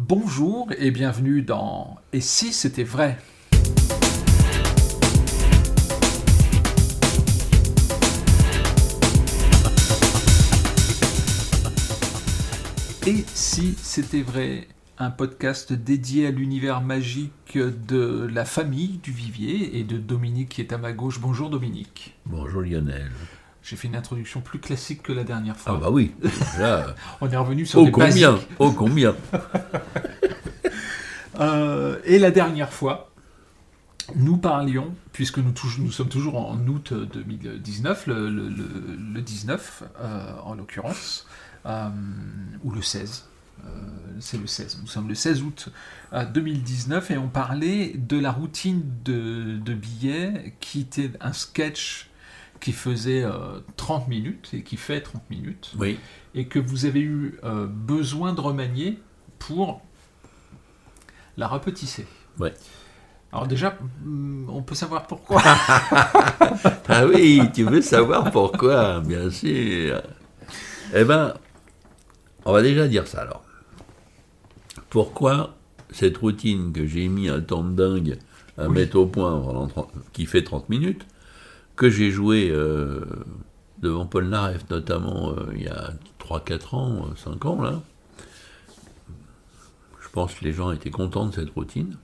Bonjour et bienvenue dans Et si c'était vrai? Et si c'était vrai? Un podcast dédié à l'univers magique de la famille du Vivier et de Dominique qui est à ma gauche. Bonjour Dominique. Bonjour Lionel. J'ai fait une introduction plus classique que la dernière fois. Ah bah oui, là, on est revenu sur oh les combien, basiques. oh combien. Euh, et la dernière fois, nous parlions, puisque nous, sommes toujours en août 2019, le, le- le- le 19 euh, en l'occurrence, euh, ou le 16. euh, c'est le 16. Nous sommes le 16 août euh, 2019 et on parlait de la routine de, de billets qui était un sketch qui faisait euh, 30 minutes et qui fait 30 minutes Oui, et que vous avez eu euh, besoin de remanier pour la rapetisser. ouais. Alors déjà, hmm, on peut savoir pourquoi. Ah oui, tu veux savoir pourquoi, bien sûr. Eh ben, on va déjà dire ça alors. Pourquoi cette routine que j'ai mis un temps de dingue à Oui. mettre au point, pendant 30 qui fait 30 minutes, que j'ai joué euh, devant Paul Naref notamment euh, il y a 3-4 ans, euh, 5 ans là, je pense que les gens étaient contents de cette routine.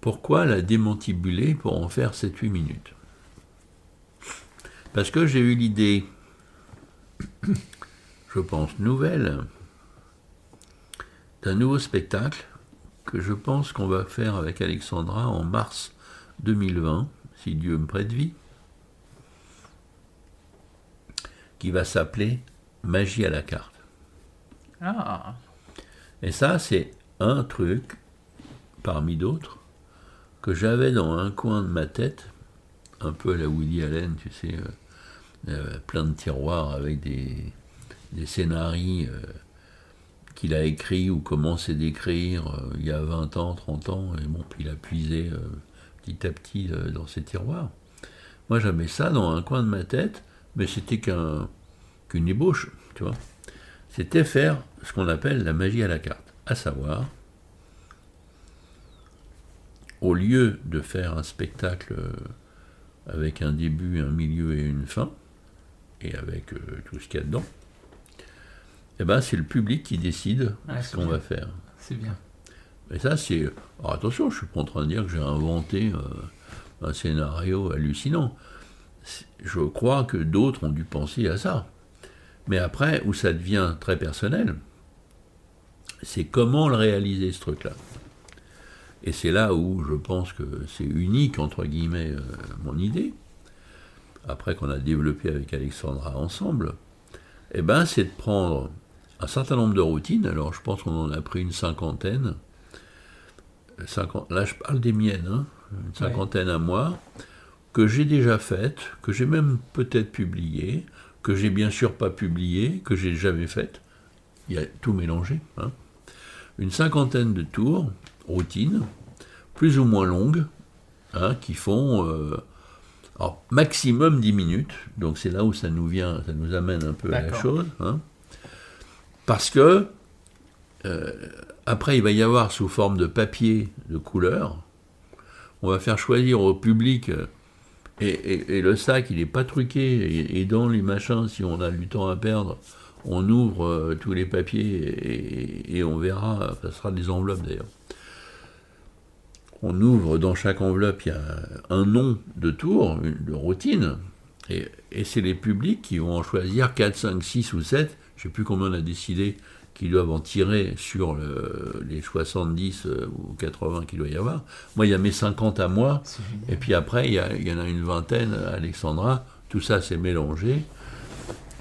Pourquoi la démantibuler pour en faire 7-8 minutes? Parce que j'ai eu l'idée, je pense, nouvelle, d'un nouveau spectacle que je pense qu'on va faire avec Alexandra en mars 2020, si Dieu me prête vie, qui va s'appeler Magie à la carte. Ah, Et ça, c'est un truc, parmi d'autres, que j'avais dans un coin de ma tête, un peu à la Woody Allen, tu sais, euh, euh, plein de tiroirs avec des, des scénarios euh, qu'il a écrits ou commencé d'écrire il y a 20 ans, 30 ans, et bon, puis il a puisé petit à petit euh, dans ces tiroirs. Moi, j'avais ça dans un coin de ma tête, mais c'était qu'un, qu'une ébauche, tu vois. C'était faire ce qu'on appelle la magie à la carte, à savoir, au lieu de faire un spectacle euh, avec un début, un milieu et une fin, et avec euh, tout ce qu'il y a dedans, eh ben, c'est le public qui décide ce qu'on bien. va faire. c'est bien. Et ça, c'est. Alors attention, je suis pas en train de dire que j'ai inventé euh, un scénario hallucinant. Je crois que d'autres ont dû penser à ça. Mais après, où ça devient très personnel, c'est comment le réaliser, ce truc-là. Et c'est là où je pense que c'est unique, entre guillemets, euh, mon idée, après qu'on a développé avec Alexandra ensemble, eh ben, c'est de prendre un certain nombre de routines. Alors, je pense qu'on en a pris une cinquantaine. Cinquante- là, je parle des miennes, hein, une cinquantaine à moi, que j'ai déjà faites, que j'ai même peut-être publiées, que j'ai bien sûr pas publiées, que j'ai jamais faites. Il y a tout mélangé. hein. Une cinquantaine de tours, routines, plus ou moins longues, hein, qui font euh, alors, maximum 10 minutes. Donc c'est là où ça nous vient, ça nous amène un peu à la chose. Parce que euh, après, il va y avoir sous forme de papier de couleur. On va faire choisir au public. euh, Et, le sac, il n'est pas truqué. Et, dans les machins, si on a du temps à perdre, on ouvre euh, tous les papiers et, on verra. Ça sera des enveloppes d'ailleurs. On ouvre dans chaque enveloppe, il y a un nom de tour, de routine. Et c'est les publics qui vont en choisir 4, 5, 6 ou 7. Je ne sais plus combien on a décidé qu'ils doivent en tirer sur le- les 70 euh, ou 80 qu'il doit y avoir. Moi, il y a mes 50 à moi. Et puis après, il y, a- il y en a une vingtaine à Alexandra. Tout ça, c'est mélangé.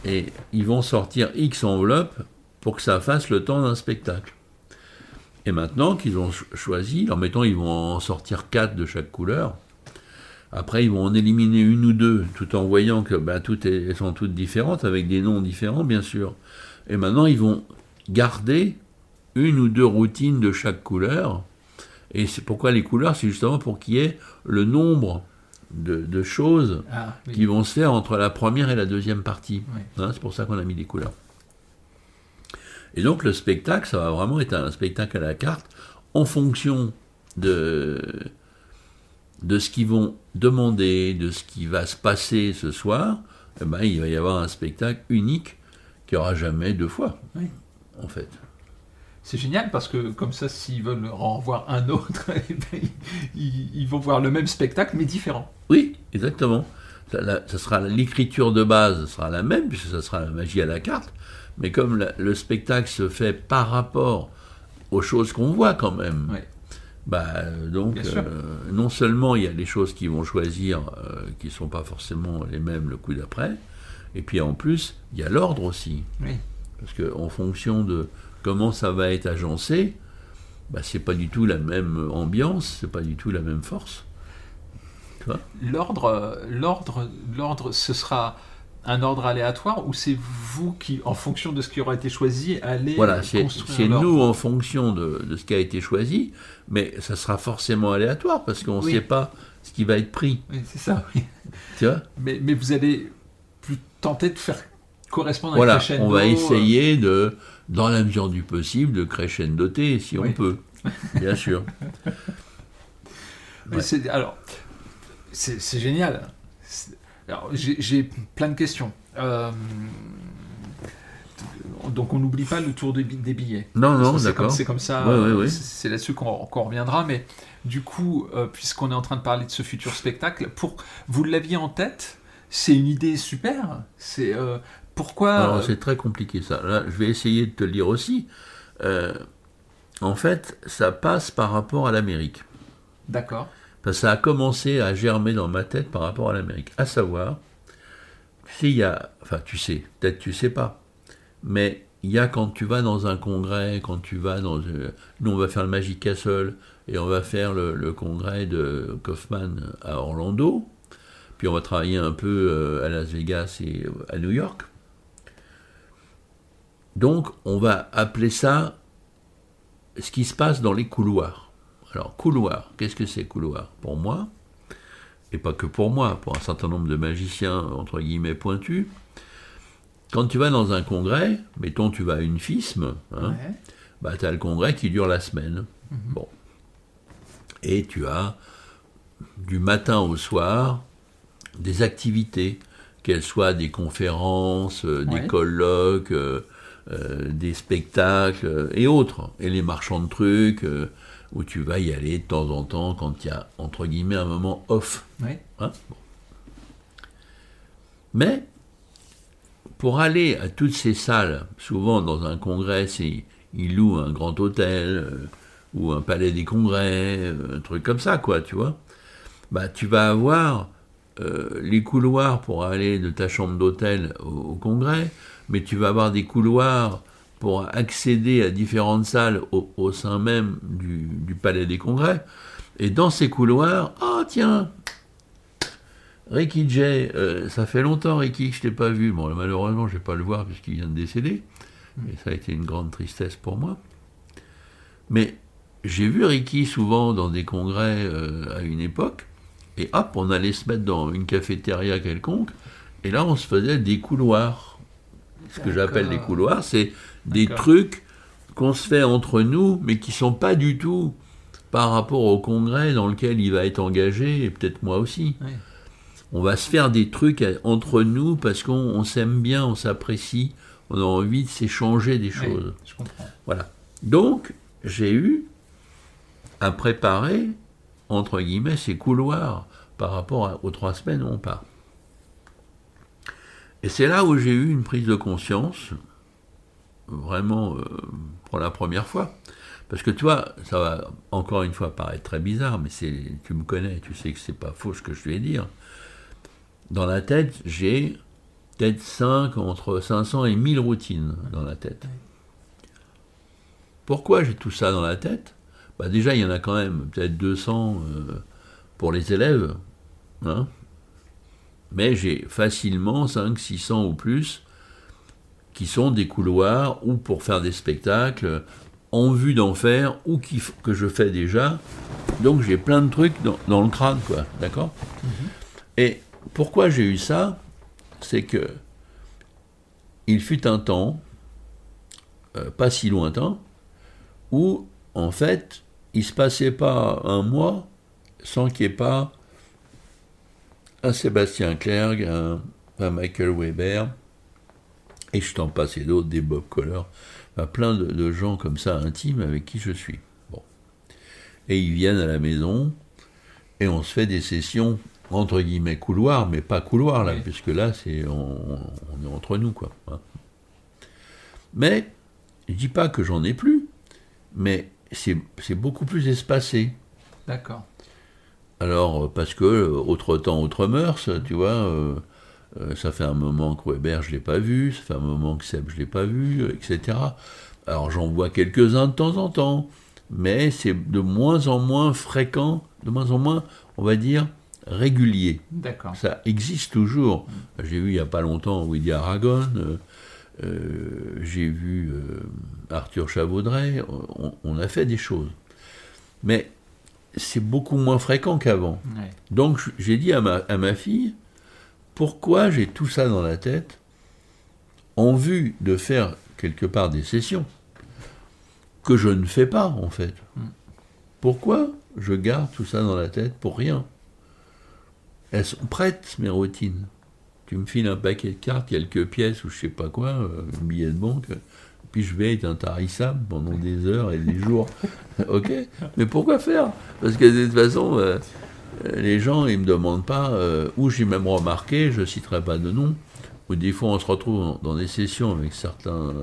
Et ils vont sortir X enveloppes pour que ça fasse le temps d'un spectacle. Et maintenant qu'ils ont cho- choisi, en mettant, ils vont en sortir 4 de chaque couleur. Après, ils vont en éliminer une ou deux, tout en voyant que ben, toutes elles sont toutes différentes, avec des noms différents, bien sûr. Et maintenant, ils vont garder une ou deux routines de chaque couleur. Et c'est pourquoi les couleurs, c'est justement pour qu'il y ait le nombre de, de choses Ah, oui. qui vont se faire entre la première et la deuxième partie. Hein, c'est pour ça qu'on a mis des couleurs. Et donc le spectacle, ça va vraiment être un spectacle à la carte en fonction de, de ce qu'ils vont demander, de ce qui va se passer ce soir. Eh ben, il va y avoir un spectacle unique qui aura jamais deux fois, Oui. En fait. C'est génial parce que comme ça, s'ils veulent en revoir un autre, eh ben, ils, ils vont voir le même spectacle mais différent. Oui, exactement. Ça, la- ça sera l'écriture de base sera la même puisque ça sera la magie à la carte, mais comme la- le spectacle se fait par rapport aux choses qu'on voit quand même. Bah, donc, euh, non seulement il y a des choses qu'ils vont choisir euh, qui ne sont pas forcément les mêmes le coup d'après, et puis en plus, il y a l'ordre aussi. Oui. Parce qu'en fonction de comment ça va être agencé, bah, c'est pas du tout la même ambiance, c'est pas du tout la même force. L'ordre, l'ordre, l'ordre, ce sera un ordre aléatoire ou c'est vous qui, en fonction de ce qui aura été choisi, allez Voilà, c'est nous en fonction de, de ce qui a été choisi, mais ça sera forcément aléatoire parce qu'on ne Oui. sait pas ce qui va être pris. Oui, c'est ça. oui. Tu vois? Mais, mais vous allez plus tenter de faire correspondre à un crescendo. on va euh, essayer de, dans la mesure du possible, de crescendoter si Oui. on peut. Bien sûr. Mais Ouais. alors, c'est génial. J'ai j'ai plein de questions. Euh, donc, on n'oublie pas le tour des bi- des billets. Non, non, C'est comme, d'accord. c'est comme ça. Ouais, euh, ouais, ouais. c'est- là-dessus qu'on qu'on reviendra. Mais du coup, euh, puisqu'on est en train de parler de ce futur spectacle, pour vous l'aviez en tête, c'est une idée super? C'est euh, pourquoi Alors euh, c'est très compliqué ça. Là, je vais essayer de te le dire aussi. Euh, en fait, ça passe par rapport à l'Amérique. D'accord. Parce que ça a commencé à germer dans ma tête par rapport à l'Amérique. À savoir, tu sais, il y a, enfin tu sais, peut-être tu sais pas, mais il y a quand tu vas dans un congrès, quand tu vas dans... euh, nous on va faire le Magic Castle et on va faire le, le congrès de Kaufman à Orlando, puis on va travailler un peu euh, à Las Vegas et à New York. Donc on va appeler ça ce qui se passe dans les couloirs. Alors, couloir, qu'est-ce que c'est couloir? Pour moi, et pas que pour moi, pour un certain nombre de magiciens, entre guillemets, pointus, quand tu vas dans un congrès, mettons tu vas à une FISM, hein, Ouais. bah, tu as le congrès qui dure la semaine. Bon. Et tu as, du matin au soir, des activités, qu'elles soient des conférences, euh, des colloques, euh, euh, des spectacles euh, et autres. Et les marchands de trucs, euh, où tu vas y aller de temps en temps quand il y a, entre guillemets, un moment off. Hein, bon. Mais pour aller à toutes ces salles, souvent dans un congrès, ils louent un grand hôtel euh, ou un palais des congrès, un truc comme ça, quoi, tu vois. Bah, tu vas avoir euh, les couloirs pour aller de ta chambre d'hôtel au, congrès, mais tu vas avoir des couloirs pour accéder à différentes salles au, sein même du, palais des congrès. Et dans ces couloirs, ah tiens, Ricky Jay, euh, ça fait longtemps Ricky que je t'ai pas vu. Bon, malheureusement, je vais pas le voir puisqu'il vient de décéder. Et ça a été une grande tristesse pour moi. Mais j'ai vu Ricky souvent dans des congrès euh, à une époque. Et hop, on allait se mettre dans une cafétéria quelconque. Et là, on se faisait des couloirs. Ce que j'appelle des couloirs, c'est des trucs qu'on se fait entre nous, mais qui sont pas du tout par rapport au congrès dans lequel il va être engagé, et peut-être moi aussi. On va se faire des trucs à- entre nous parce qu'on on s'aime bien, on s'apprécie, on a envie de s'échanger des choses. je comprends. Voilà. Donc, j'ai eu à préparer, entre guillemets, ces couloirs par rapport aux trois semaines où on part. Et c'est là où j'ai eu une prise de conscience, vraiment euh, pour la première fois. Parce que toi, ça va encore une fois paraître très bizarre, mais c'est, tu me connais, tu sais que c'est pas faux ce que je vais dire. Dans la tête, j'ai peut-être 5, entre 500 et 1000 routines dans la tête. Pourquoi j'ai tout ça dans la tête? Bah Déjà, il y en a quand même peut-être 200 euh, pour les élèves. hein. Mais j'ai facilement 5, 600 ou plus qui sont des couloirs ou pour faire des spectacles en vue d'en faire ou qui, que je fais déjà. Donc j'ai plein de trucs dans, dans le crâne, quoi. D'accord? Et pourquoi j'ai eu ça? C'est que il fut un temps euh, pas si lointain, où, en fait, il se passait pas un mois sans qu'il n'y ait pas un Sébastien Clerc, un, Michael Weber, et je t'en passais d'autres, des Bob Collar, plein de, gens comme ça intimes avec qui je suis. Bon. Et ils viennent à la maison, et on se fait des sessions entre guillemets couloir, mais pas couloir là, puisque là c'est on, est entre nous quoi. Hein. Mais je dis pas que j'en ai plus, mais c'est beaucoup plus espacé. D'accord. Alors parce que euh, autre temps, autre mœurs, tu vois. Euh, euh, ça fait un moment que Weber je l'ai pas vu, ça fait un moment que Seb je l'ai pas vu, etc. Alors j'en vois quelques-uns de temps en temps, mais c'est de moins en moins fréquent, de moins en moins, on va dire, régulier. D'accord. Ça existe toujours. J'ai vu il n'y a pas longtemps William Aragon, euh, euh, j'ai vu euh, Arthur Chavaudret, on, a fait des choses. Mais c'est beaucoup moins fréquent qu'avant. Donc j'ai dit à ma, à ma fille, pourquoi j'ai tout ça dans la tête en vue de faire quelque part des sessions que je ne fais pas en fait? Hmm. Pourquoi je garde tout ça dans la tête pour rien? Elles sont prêtes, mes routines. Tu me files un paquet de cartes, quelques pièces ou je sais pas quoi, euh, un billet de banque, puis je vais être intarissable pendant des heures et des jours. ok Mais pourquoi faire? Parce que de toute façon, euh, les gens, ils me demandent pas, euh, ou j'ai même remarqué, je citerai pas de nom, où des fois on se retrouve dans des sessions avec certains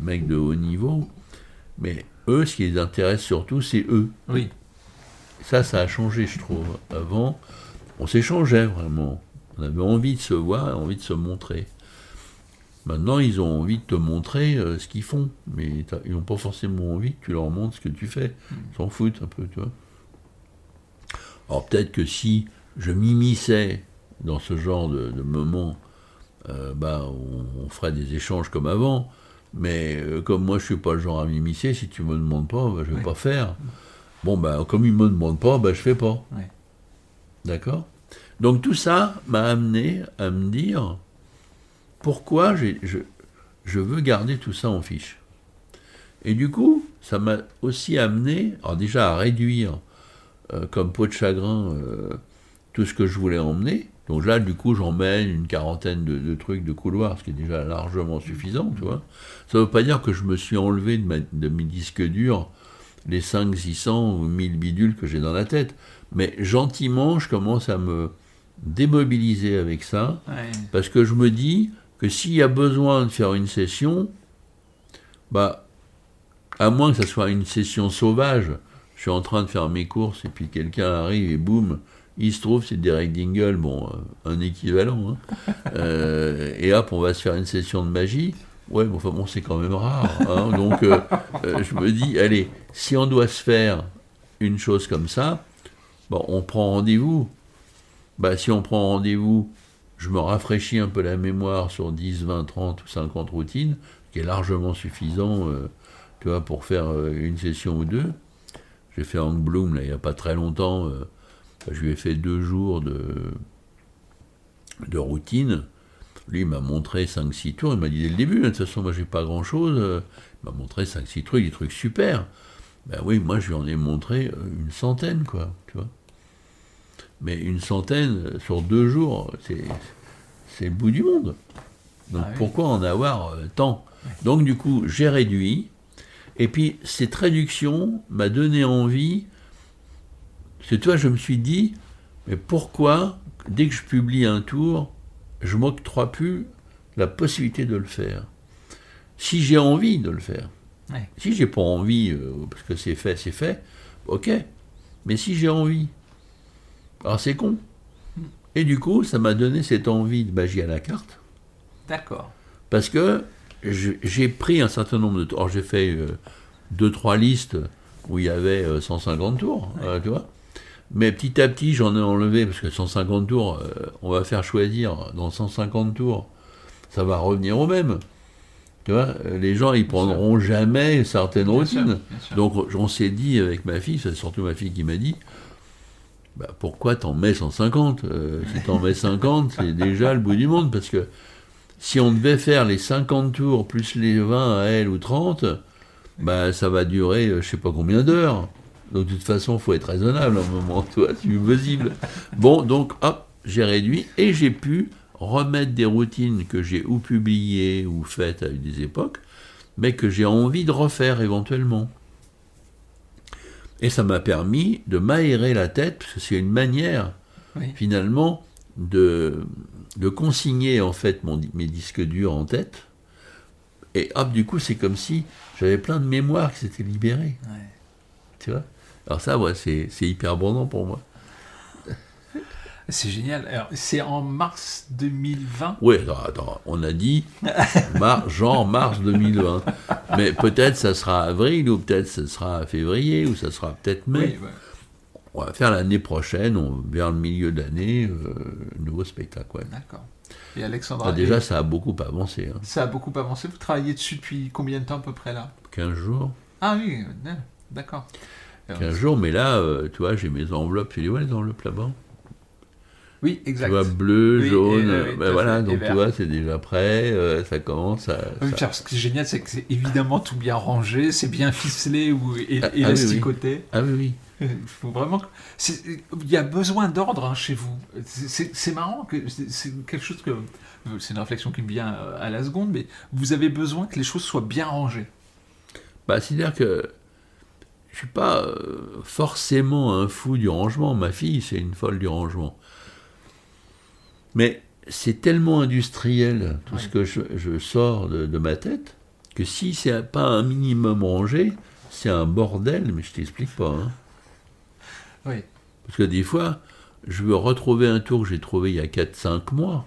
mecs de haut niveau, mais eux, ce qui les intéresse surtout, c'est eux. Oui. Ça, ça a changé, je trouve. Avant, on s'échangeait vraiment. On avait envie de se voir, envie de se montrer. Maintenant, ils ont envie de te montrer euh, ce qu'ils font, mais ils n'ont pas forcément envie que tu leur montres ce que tu fais. Ils s'en foutent un peu, tu vois. Alors peut-être que si je m'immisçais dans ce genre de, moment, euh, bah, on, ferait des échanges comme avant. Mais euh, comme moi, je suis pas le genre à m'immiscer, si tu me demandes pas, bah, je vais pas faire. Bon, bah, comme ils me demandent pas, bah, je fais pas. D'accord? Donc tout ça m'a amené à me dire pourquoi je, veux garder tout ça en fiche. Et du coup, ça m'a aussi amené, alors déjà à réduire euh, comme peau de chagrin euh, tout ce que je voulais emmener. Donc là, du coup, j'emmène une quarantaine de, trucs de couloir, ce qui est déjà largement suffisant, tu vois. Ça ne veut pas dire que je me suis enlevé de, de mes disques durs les 5, 600 ou 1000 bidules que j'ai dans la tête. Mais gentiment, je commence à me démobiliser avec ça, parce que je me dis que s'il y a besoin de faire une session, bah, à moins que ce soit une session sauvage, je suis en train de faire mes courses et puis quelqu'un arrive et boum, il se trouve, c'est Derek Dingle, bon, euh, un équivalent, hein. euh, et hop, on va se faire une session de magie. Ouais, bon, enfin bon, c'est quand même rare. Hein. donc, euh, je me dis, allez, si on doit se faire une chose comme ça, Bon, on prend rendez-vous. Bah, si on prend rendez-vous, je me rafraîchis un peu la mémoire sur 10, 20, 30 ou 50 routines, qui est largement suffisant euh, tu vois, pour faire euh, une session ou deux. J'ai fait Hank Bloom, il n'y a pas très longtemps. Euh, je lui ai fait deux jours de, de routine. Lui, il m'a montré 5-6 tours. Il m'a dit dès le début, de toute façon, moi, j'ai pas grand-chose. Il m'a montré 5-6 trucs, des trucs super. Ben oui, moi, je lui en ai montré une centaine, quoi, tu vois mais une centaine sur deux jours, c'est le bout du monde. Donc ah pourquoi en avoir euh, tant? Donc du coup, j'ai réduit, et puis cette réduction m'a donné envie, c'est toi, je me suis dit, mais pourquoi, dès que je publie un tour, je m'octroie plus la possibilité de le faire? Si j'ai envie de le faire. Si j'ai pas envie, euh, parce que c'est fait, c'est fait, ok. Mais si j'ai envie, alors c'est con. Et du coup, ça m'a donné cette envie de magie à la carte. D'accord. Parce que j'ai pris un certain nombre de tours. Alors j'ai fait euh, deux, trois listes où il y avait 150 euh, tours, euh, tu vois. Mais petit à petit, j'en ai enlevé, parce que 150 tours, on va faire choisir dans 150 tours, ça va revenir au même. Tu vois, les gens, ils prendront jamais certaines routines. Donc, on s'est dit avec ma fille, c'est surtout ma fille qui m'a dit, bah, pourquoi t'en mets 150 euh, Si t'en mets 50, c'est déjà le bout du monde, parce que si on devait faire les 50 tours plus les 20 à elle ou 30, bah, ça va durer euh, je sais pas combien d'heures. Donc de toute façon, faut être raisonnable à un moment, toi, c'est possible. Bon, donc hop, j'ai réduit et j'ai pu remettre des routines que j'ai ou publiées ou faites à des époques, mais que j'ai envie de refaire éventuellement. Et ça m'a permis de m'aérer la tête, parce que c'est une manière, Oui. finalement, de, de consigner en fait mon, mes disques durs en tête. Et hop, du coup, c'est comme si j'avais plein de mémoires qui s'étaient libérées. Ouais. Tu vois? Alors ça, ouais, c'est c'est hyper abondant pour moi. C'est génial. Alors, c'est en mars 2020. Oui, attends, attends, on a dit mar- genre mars 2020. Mais peut-être ça sera avril, ou peut-être ça sera février, ou ça sera peut-être mai. Oui, ouais. On va faire l'année prochaine, on, vers le milieu d'année, euh, nouveau spectacle. ouais. D'accord. Et Alexandra, Ah, déjà, ça a beaucoup avancé. hein. ça a beaucoup avancé. Vous travaillez dessus depuis combien de temps à peu près là? 15 jours. Ah oui, euh, d'accord. Alors, 15 jours, mais là, euh, tu vois, j'ai mes enveloppes. Tu les vois, les enveloppes là-bas? Oui, exact. Tu vois, bleu, Oui, jaune. et, oui, ben voilà, fait, donc tu vois, c'est déjà prêt. euh, ça commence à. Oui, ça- Pierre, ce qui est génial, c'est que c'est évidemment tout bien rangé, c'est bien ficelé ou é- Ah, ah oui, élasticoté. Ah oui, oui. Il faut vraiment. c'est- Il y a besoin d'ordre hein, chez vous. C'est- C'est c'est marrant que c'est c'est quelque chose que. C'est une réflexion qui me vient euh, à la seconde, mais vous avez besoin que les choses soient bien rangées. Bah, c'est-à-dire que je suis pas euh, forcément un fou du rangement. Ma fille, c'est une folle du rangement. Mais c'est tellement industriel tout ce que je, je sors de, de ma tête que si c'est pas un minimum rangé, c'est un bordel. Mais je t'explique pas. hein. Oui. Parce que des fois, je veux retrouver un tour que j'ai trouvé il y a 4-5 mois.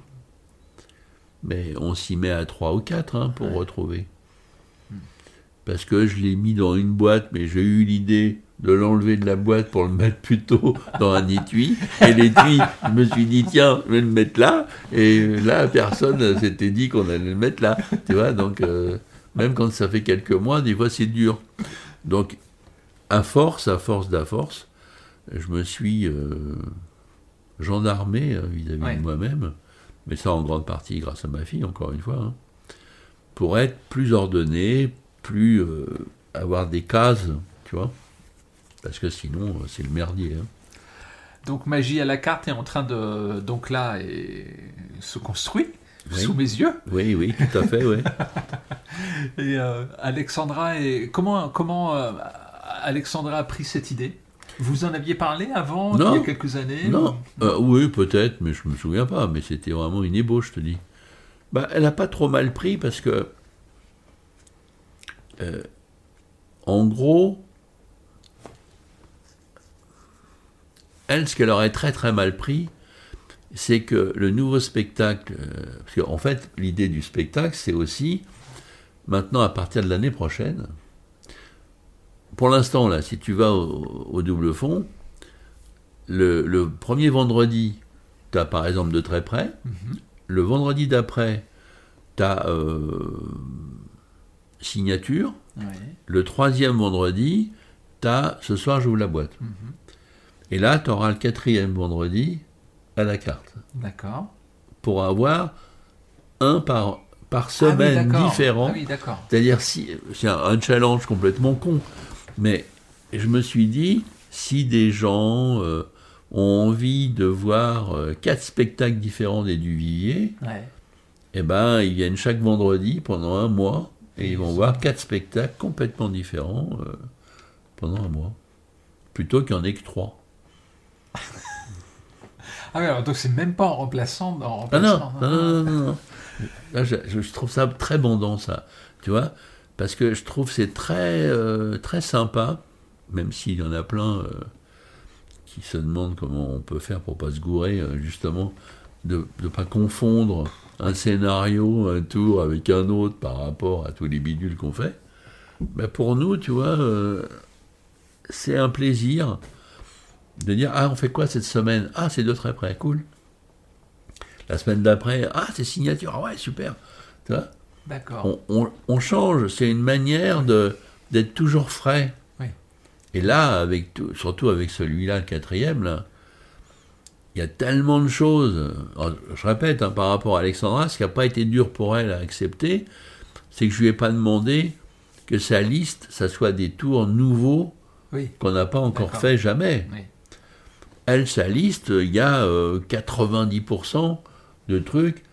Mais on s'y met à 3 ou 4 hein, pour Ouais. retrouver. Parce que je l'ai mis dans une boîte, mais j'ai eu l'idée de l'enlever de la boîte pour le mettre plutôt dans un étui. Et l'étui, je me suis dit, tiens, je vais le mettre là. Et là, personne s'était dit qu'on allait le mettre là. Tu vois, donc, euh, même quand ça fait quelques mois, des fois, c'est dur. Donc, à force, à force, d'à force, je me suis euh, gendarmé euh, vis-à-vis Ouais. de moi-même, mais ça en grande partie grâce à ma fille, encore une fois, hein, pour être plus ordonné, plus euh, avoir des cases, tu vois, parce que sinon euh, c'est le merdier. hein. Donc Magie à la carte est en train de donc là et se construit Oui. sous mes yeux. Oui, oui, tout à fait, oui. Et euh, Alexandra et comment comment euh, Alexandra a pris cette idée? Vous en aviez parlé avant Non. il y a quelques années Non, ou- euh, oui, peut-être, mais je me souviens pas. Mais c'était vraiment une ébauche, je te dis. Bah, elle a pas trop mal pris parce que, euh, en gros, elle, ce qu'elle aurait très très mal pris, c'est que le nouveau spectacle, euh, parce qu'en fait, l'idée du spectacle, c'est aussi, maintenant, à partir de l'année prochaine, pour l'instant, là, si tu vas au, au double fond, le, le premier vendredi, tu as par exemple de très près. Mhm. Le vendredi d'après, tu as signature. Ouais. Le troisième vendredi, tu as ce soir j'ouvre la boîte. Mhm. Et là, tu auras le quatrième vendredi à la carte. D'accord. Pour avoir un par, par Ah oui, semaine différent. Ah oui, d'accord. C'est-à-dire, si, c'est un, un challenge complètement con, mais je me suis dit, si des gens euh, ont envie de voir euh, quatre spectacles différents des Duvivier, Ouais. eh ben, ils viennent chaque vendredi pendant un mois et ils vont voir quatre spectacles complètement différents euh, pendant un mois. Plutôt qu'il n'y en ait que trois. Ah oui, alors donc c'est même pas en remplaçant en Ah non, non, non, non, non. Là, je, je- trouve ça très bandant, ça. Tu vois? Parce que je trouve c'est très, euh, très sympa, même s'il y en a plein euh, qui se demandent comment on peut faire pour pas se gourer, justement, de ne pas confondre un scénario, un tour avec un autre par rapport à tous les bidules qu'on fait. Ben pour nous, tu vois, euh, c'est un plaisir de dire Ah, on fait quoi cette semaine? Ah, c'est de très près, cool. La semaine d'après, ah, c'est signature, ah ouais, super. Tu vois? D'accord. on, on- on change, c'est une manière de d'être toujours frais. Oui. Et là, avec tout- surtout avec celui-là, le quatrième, là, il y a tellement de choses. Je répète, hein, par rapport à Alexandra, ce qui n'a pas été dur pour elle à accepter, c'est que je lui ai pas demandé que sa liste, ça soit des tours nouveaux Oui. qu'on n'a pas encore fait jamais. Oui. Elle, sa liste, il y a euh, 90% de trucs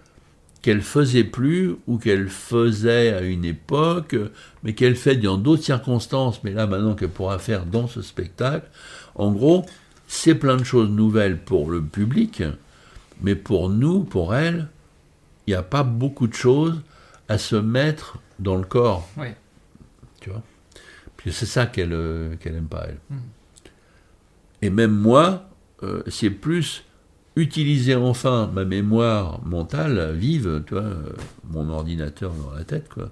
qu'elle faisait plus ou qu'elle faisait à une époque, euh, mais qu'elle fait dans d'autres circonstances, mais là maintenant qu'elle pourra faire dans ce spectacle. En gros, c'est plein de choses nouvelles pour le public, mais pour nous, pour elle, il n'y a pas beaucoup de choses à se mettre dans le corps, Oui. tu vois? Puis c'est ça qu'elle euh, qu'elle aime pas, elle. Mhm. Et même moi, euh, c'est plus utiliser enfin ma mémoire mentale vive, tu vois, euh, mon ordinateur dans la tête, quoi.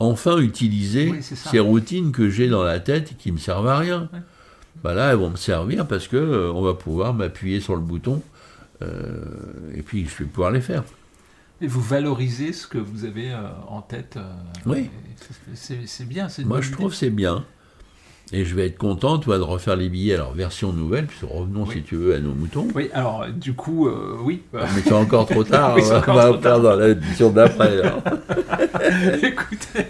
Enfin utiliser Oui, ces routines que j'ai dans la tête et qui me servent à rien. Ouais. Bah là, elles vont me servir parce que euh, on va pouvoir m'appuyer sur le bouton euh, et puis je vais pouvoir les faire. Et vous valorisez ce que vous avez euh, en tête. Oui. c'est- bien. Moi, je idée. trouve que c'est bien. Et je vais être content, toi, de refaire les billets. Alors, version nouvelle, puis revenons, Oui. si tu veux, à nos moutons. Oui, alors, du coup, euh, oui. Mais c'est encore trop tard, Oui, on c'est va, encore on va trop faire tard. dans l'édition d'après. Écoutez,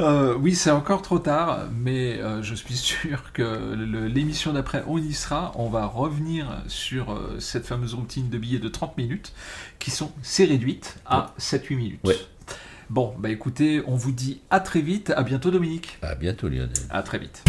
euh, oui, c'est encore trop tard, mais euh, je suis sûr que l'émission d'après, on y sera. On va revenir sur cette fameuse routine de billets de 30 minutes, qui sont c'est réduite à 7-8 minutes. Ouais. Bon, bah écoutez, on vous dit à très vite. À bientôt, Dominique. À bientôt, Lionel. À très vite.